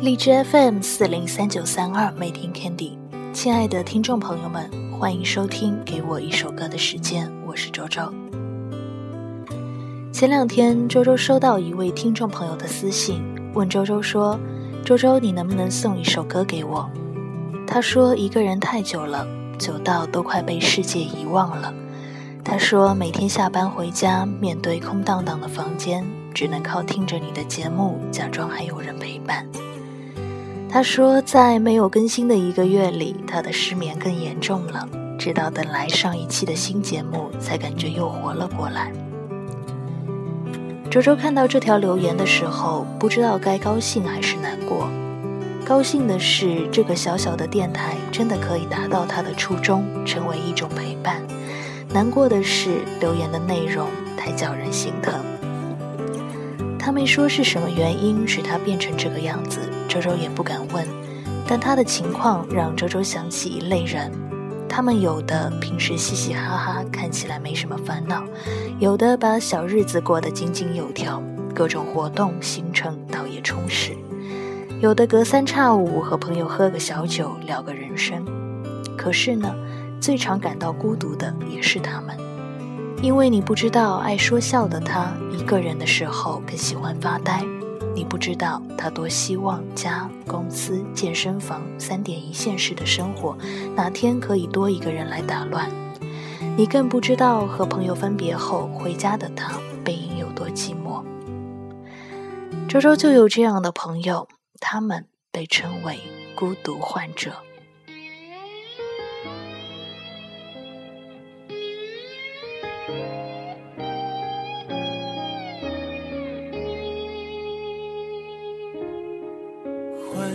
荔枝 FM 四零三九三二，每天 Candy，亲爱的听众朋友们，欢迎收听《给我一首歌的时间》，我是周周。前两天，周周收到一位听众朋友的私信，问周周说：“周周，你能不能送一首歌给我？”他说：“一个人太久了，久到都快被世界遗忘了。”他说：“每天下班回家，面对空荡荡的房间，只能靠听着你的节目，假装还有人陪伴。”他说，在没有更新的一个月里，他的失眠更严重了。直到等来上一期的新节目，才感觉又活了过来。周周看到这条留言的时候，不知道该高兴还是难过。高兴的是，这个小小的电台真的可以达到他的初衷，成为一种陪伴；难过的是，留言的内容太叫人心疼。他没说是什么原因使他变成这个样子。周周也不敢问，但他的情况让周周想起一类人，他们有的平时嘻嘻哈哈，看起来没什么烦恼；有的把小日子过得井井有条，各种活动行程倒也充实；有的隔三差五和朋友喝个小酒，聊个人生。可是呢，最常感到孤独的也是他们，因为你不知道，爱说笑的他，一个人的时候更喜欢发呆。你不知道他多希望家、公司、健身房三点一线式的生活，哪天可以多一个人来打乱。你更不知道和朋友分别后回家的他背影有多寂寞。周周就有这样的朋友，他们被称为孤独患者。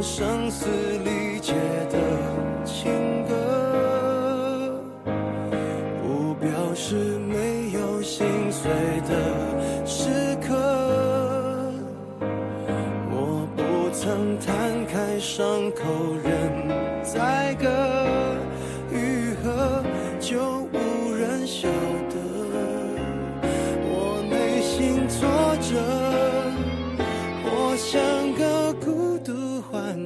唱声嘶力竭的情歌，不表示没有心碎的时刻。我不曾摊开伤口任宰割，愈合就无人晓得。我内心挫折，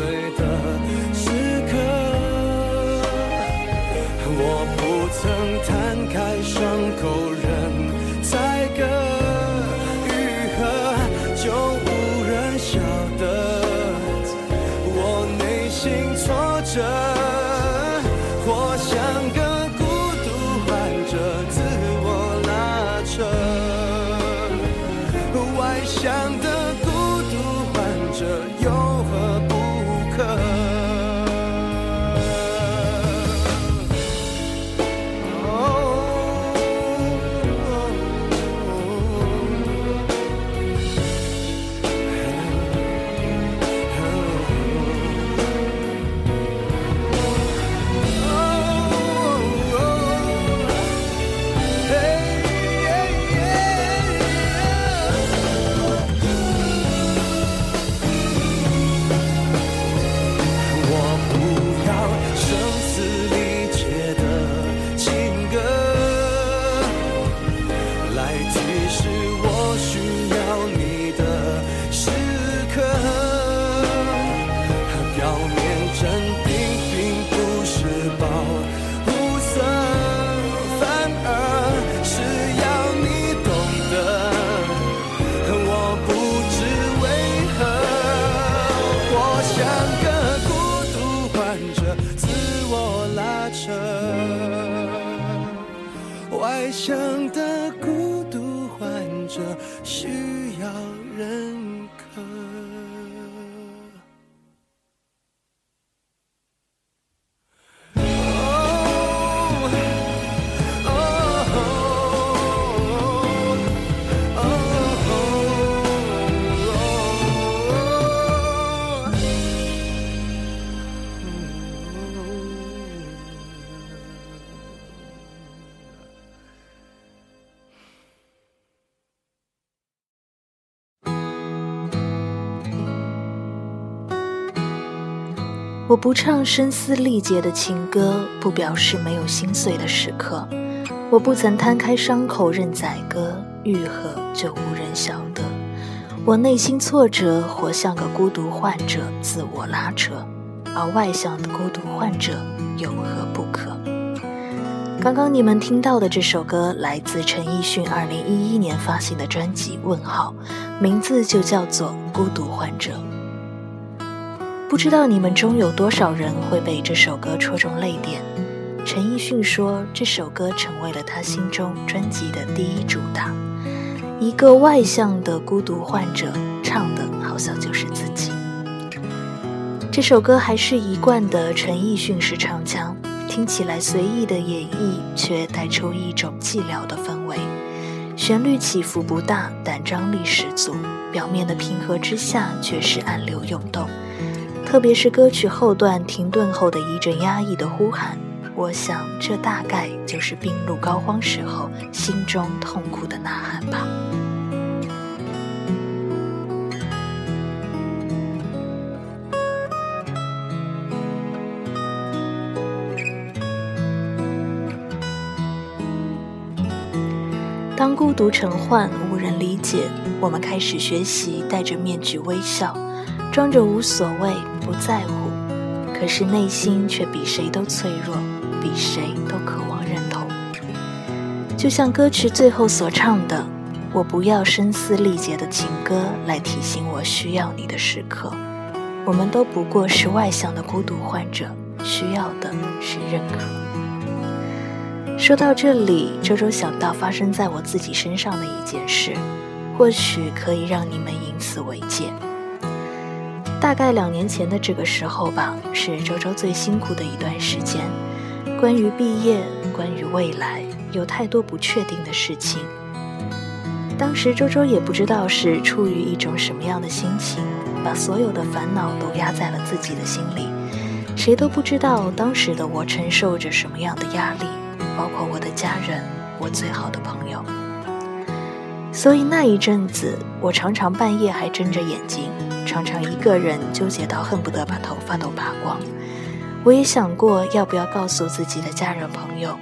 碎的时刻，我不曾摊开伤口任宰割，愈合就无人晓得我内。心挫折，或像个孤独患者，自我拉扯。外向的我不唱声嘶力竭的情歌，不表示没有心碎的时刻。我不曾摊开伤口任宰割，愈合就无人晓得。我内心挫折，活像个孤独患者，自我拉扯。而外向的孤独患者有何不可？刚刚你们听到的这首歌来自陈奕迅2011年发行的专辑《问号》，名字就叫做《孤独患者》。不知道你们中有多少人会被这首歌戳中泪点？陈奕迅说，这首歌成为了他心中专辑的第一主打。一个外向的孤独患者，唱的好像就是自己。这首歌还是一贯的陈奕迅式唱腔，听起来随意的演绎，却带出一种寂寥的氛围。旋律起伏不大，但张力十足。表面的平和之下，却是暗流涌动。特别是歌曲后段停顿后的一阵压抑的呼喊，我想这大概就是病入膏肓时候心中痛苦的呐喊吧。当孤独成患，无人理解，我们开始学习戴着面具微笑。装着无所谓，不在乎，可是内心却比谁都脆弱，比谁都渴望认同。就像歌曲最后所唱的：“我不要声嘶力竭的情歌来提醒我需要你的时刻。”我们都不过是外向的孤独患者，需要的是认可。说到这里，周周想到发生在我自己身上的一件事，或许可以让你们以此为戒。大概两年前的这个时候吧，是周周最辛苦的一段时间。关于毕业，关于未来，有太多不确定的事情。当时周周也不知道是出于一种什么样的心情，把所有的烦恼都压在了自己的心里。谁都不知道当时的我承受着什么样的压力，包括我的家人，我最好的朋友。所以那一阵子，我常常半夜还睁着眼睛。常常一个人纠结到恨不得把头发都拔光。我也想过要不要告诉自己的家人朋友，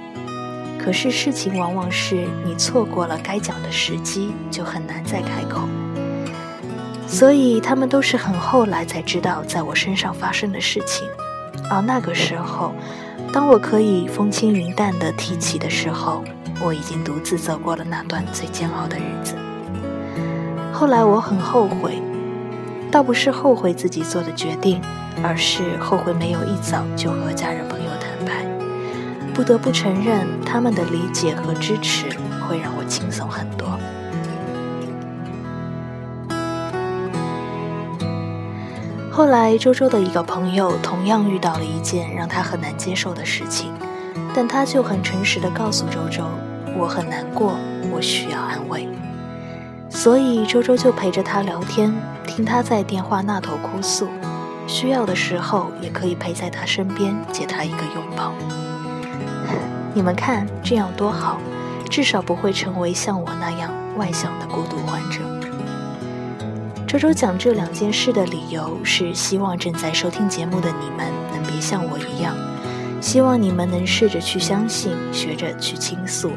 可是事情往往是你错过了该讲的时机，就很难再开口。所以他们都是很后来才知道在我身上发生的事情。而那个时候，当我可以风轻云淡地提起的时候，我已经独自走过了那段最煎熬的日子。后来我很后悔。倒不是后悔自己做的决定，而是后悔没有一早就和家人朋友坦白。不得不承认，他们的理解和支持会让我轻松很多。后来，周周的一个朋友同样遇到了一件让他很难接受的事情，但他就很诚实的告诉周周：“我很难过，我需要安慰。”所以周周就陪着他聊天，听他在电话那头哭诉，需要的时候也可以陪在他身边，借他一个拥抱。你们看这样多好，至少不会成为像我那样外向的孤独患者。周周讲这两件事的理由是希望正在收听节目的你们能别像我一样，希望你们能试着去相信，学着去倾诉。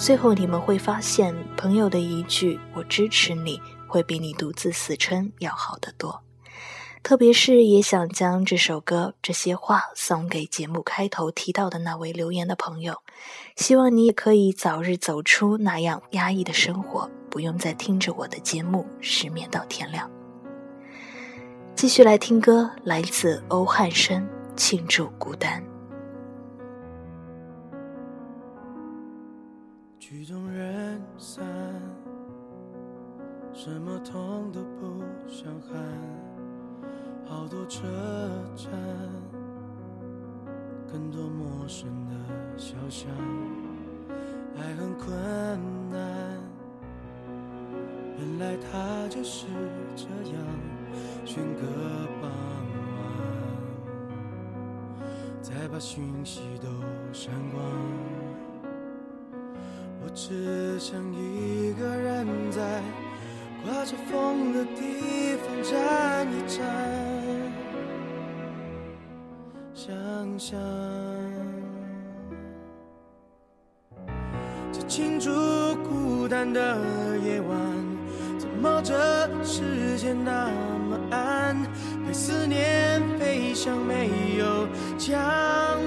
最后，你们会发现，朋友的一句“我支持你”会比你独自死撑要好得多。特别是，也想将这首歌、这些话送给节目开头提到的那位留言的朋友。希望你也可以早日走出那样压抑的生活，不用再听着我的节目失眠到天亮。继续来听歌，来自欧汉声《庆祝孤单》。曲终人散，什么痛都不想喊，好多车站，更多陌生的小巷，爱很困难，原来它就是这样，选个傍晚，再把讯息都删光。只想一个人在刮着风的地方站一站，想想这庆祝孤单的夜晚，怎么这世界那么暗？被思念飞翔，没有降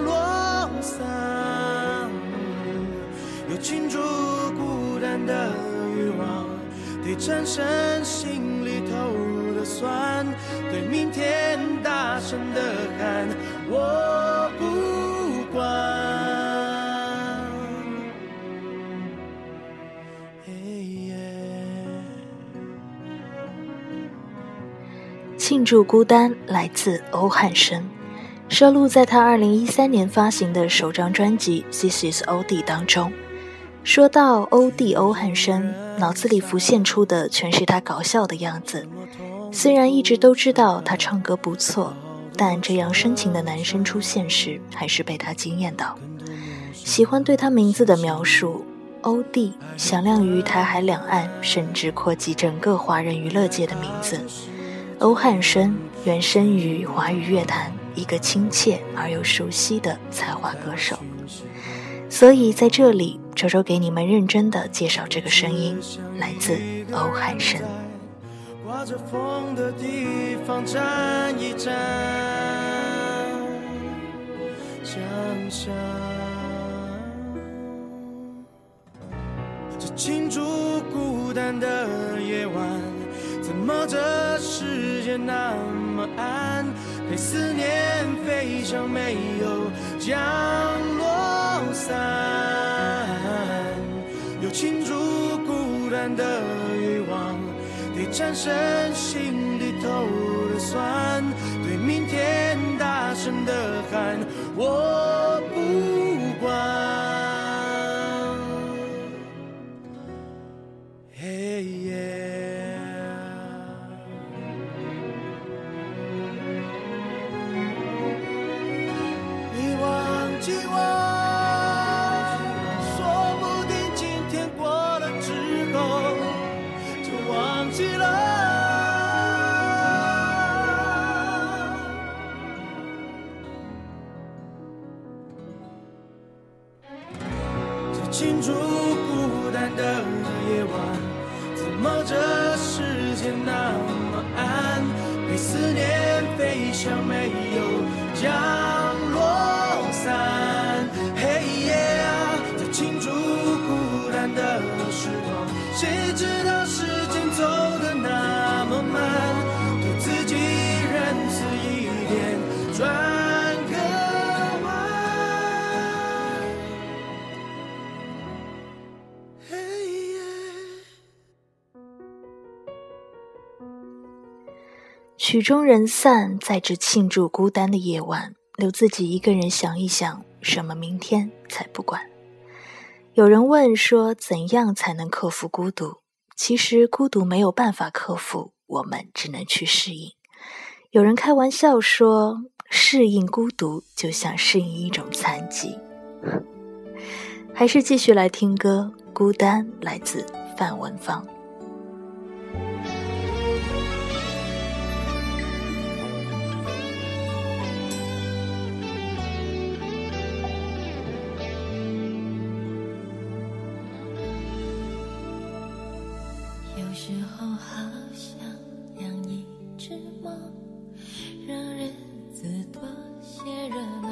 落伞。庆祝孤单的欲望，得战胜心里头的酸，对明天大声的喊，我不管。庆祝孤单来自欧汉声，收录在他二零一三年发行的首张专辑《This Is O D》当中。说到欧弟欧汉声，脑子里浮现出的全是他搞笑的样子。虽然一直都知道他唱歌不错，但这样深情的男生出现时，还是被他惊艳到。喜欢对他名字的描述，欧弟响亮于台海两岸，甚至扩及整个华人娱乐界的名字。欧汉声原生于华语乐坛，一个亲切而又熟悉的才华歌手。所以在这里，周周给你们认真的介绍这个声音，来自欧汉声。刮着风的地方站一站，想想这庆祝孤单的夜晚，怎么这世界那么暗？被思念飞翔，没有降落伞。有庆祝孤单的欲望，得战胜心里头的酸，对明天大声的喊，我曲终人散，在这庆祝孤单的夜晚，留自己一个人想一想，什么明天才不管。有人问说，怎样才能克服孤独？其实孤独没有办法克服，我们只能去适应。有人开玩笑说，适应孤独就像适应一种残疾。还是继续来听歌，《孤单》来自范文芳。有时候好想养一只猫，让日子多些热闹，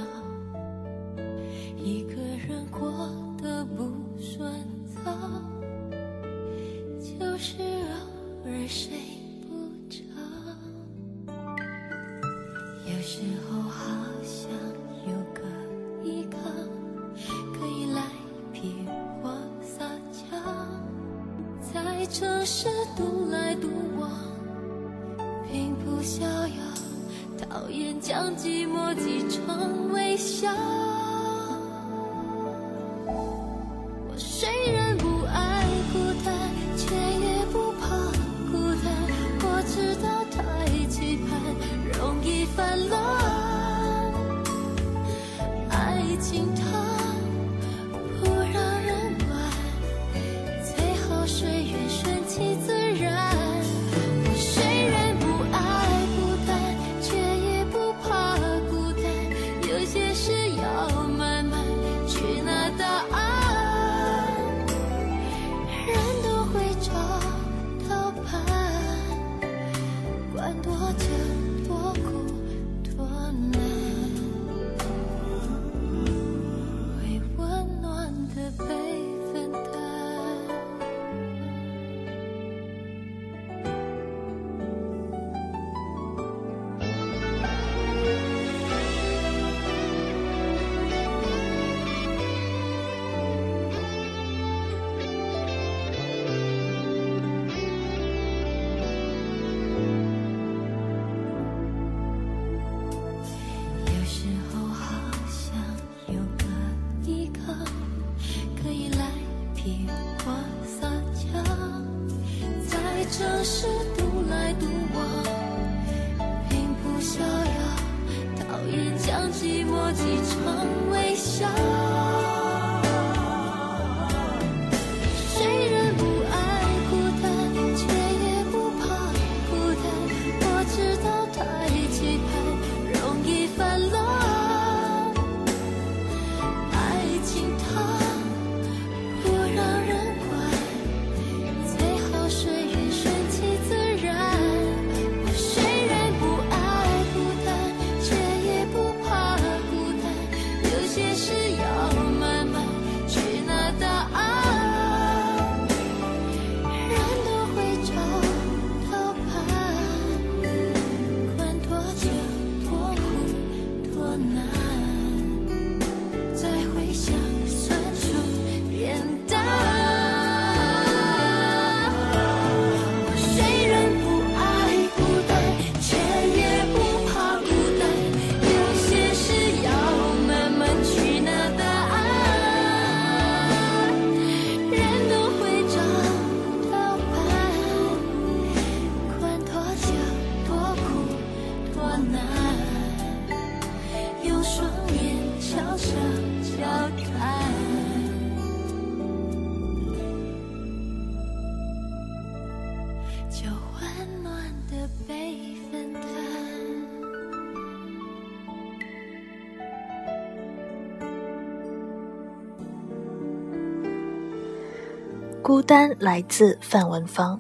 单来自范文芳，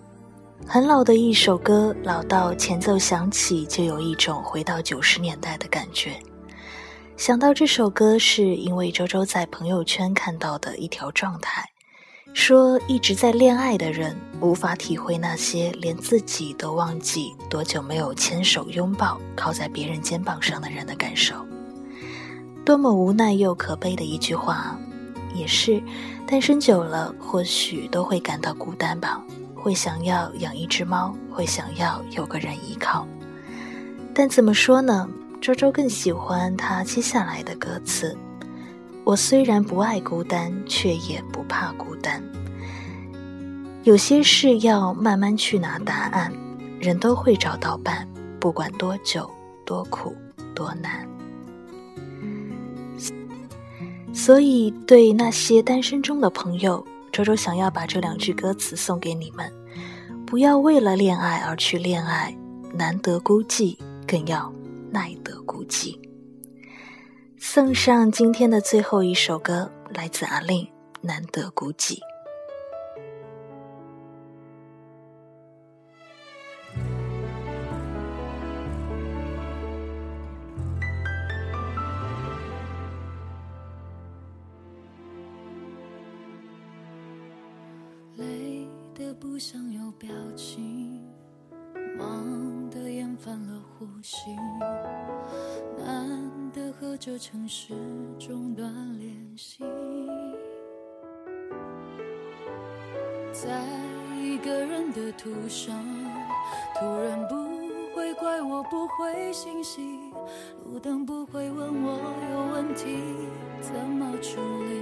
很老的一首歌，老到前奏响起就有一种回到九十年代的感觉。想到这首歌，是因为周周在朋友圈看到的一条状态，说一直在恋爱的人无法体会那些连自己都忘记多久没有牵手拥抱、靠在别人肩膀上的人的感受。多么无奈又可悲的一句话，也是单身久了，或许都会感到孤单吧，会想要养一只猫，会想要有个人依靠。但怎么说呢？周周更喜欢他接下来的歌词：“我虽然不爱孤单，却也不怕孤单。有些事要慢慢去拿答案，人都会找到伴，不管多久、多苦、多难。”所以，对那些单身中的朋友，周周想要把这两句歌词送给你们：不要为了恋爱而去恋爱，难得孤寂，更要耐得孤寂。送上今天的最后一首歌，来自阿令，《难得孤寂》。这城市中断联系，在一个人的途上，突然不会怪我不会信息，路灯不会问我有问题怎么处理，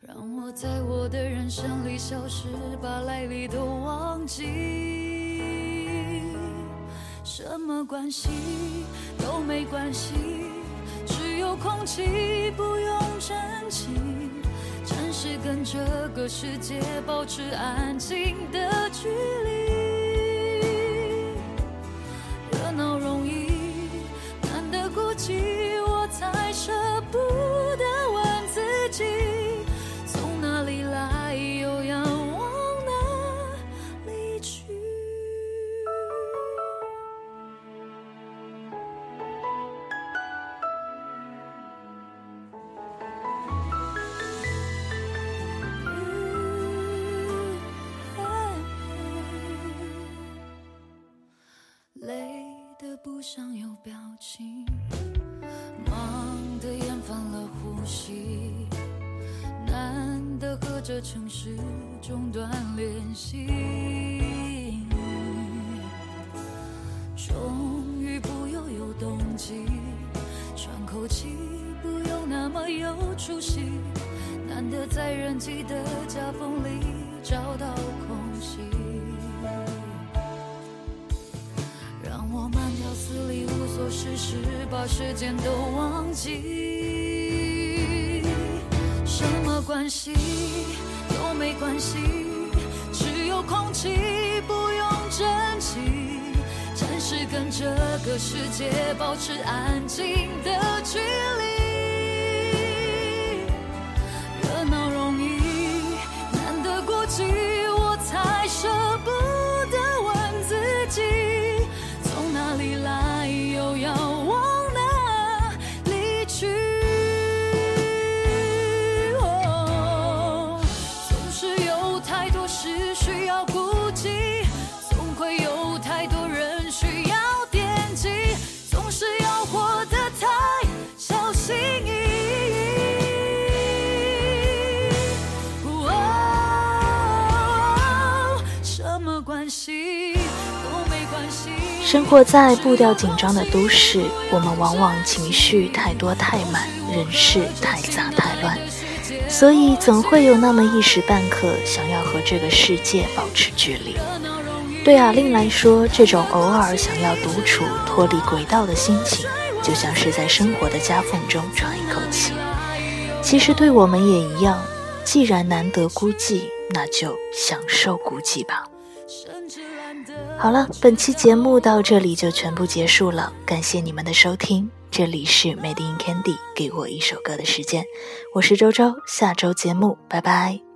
让我在我的人生里消失，把来历都忘记，什么关系都没关系，只有空气不用珍惜。暂时跟这个世界保持安静的距离，热闹容易，难得孤寂，气不用那么有出息，难得在人际的夹缝里找到空隙。让我慢条斯理、无所事事，把时间都忘记。什么关系都没关系，只有空气不用珍惜。是跟这个世界保持安静的距离。生活在步调紧张的都市，我们往往情绪太多太满，人事太杂太乱，所以总会有那么一时半刻想要和这个世界保持距离。对阿令来说，这种偶尔想要独处、脱离轨道的心情，就像是在生活的夹缝中喘一口气。其实对我们也一样，既然难得孤寂，那就享受孤寂吧。好了，本期节目到这里就全部结束了，感谢你们的收听。这里是 Made in Candy，给我一首歌的时间，我是周周，下周节目拜拜。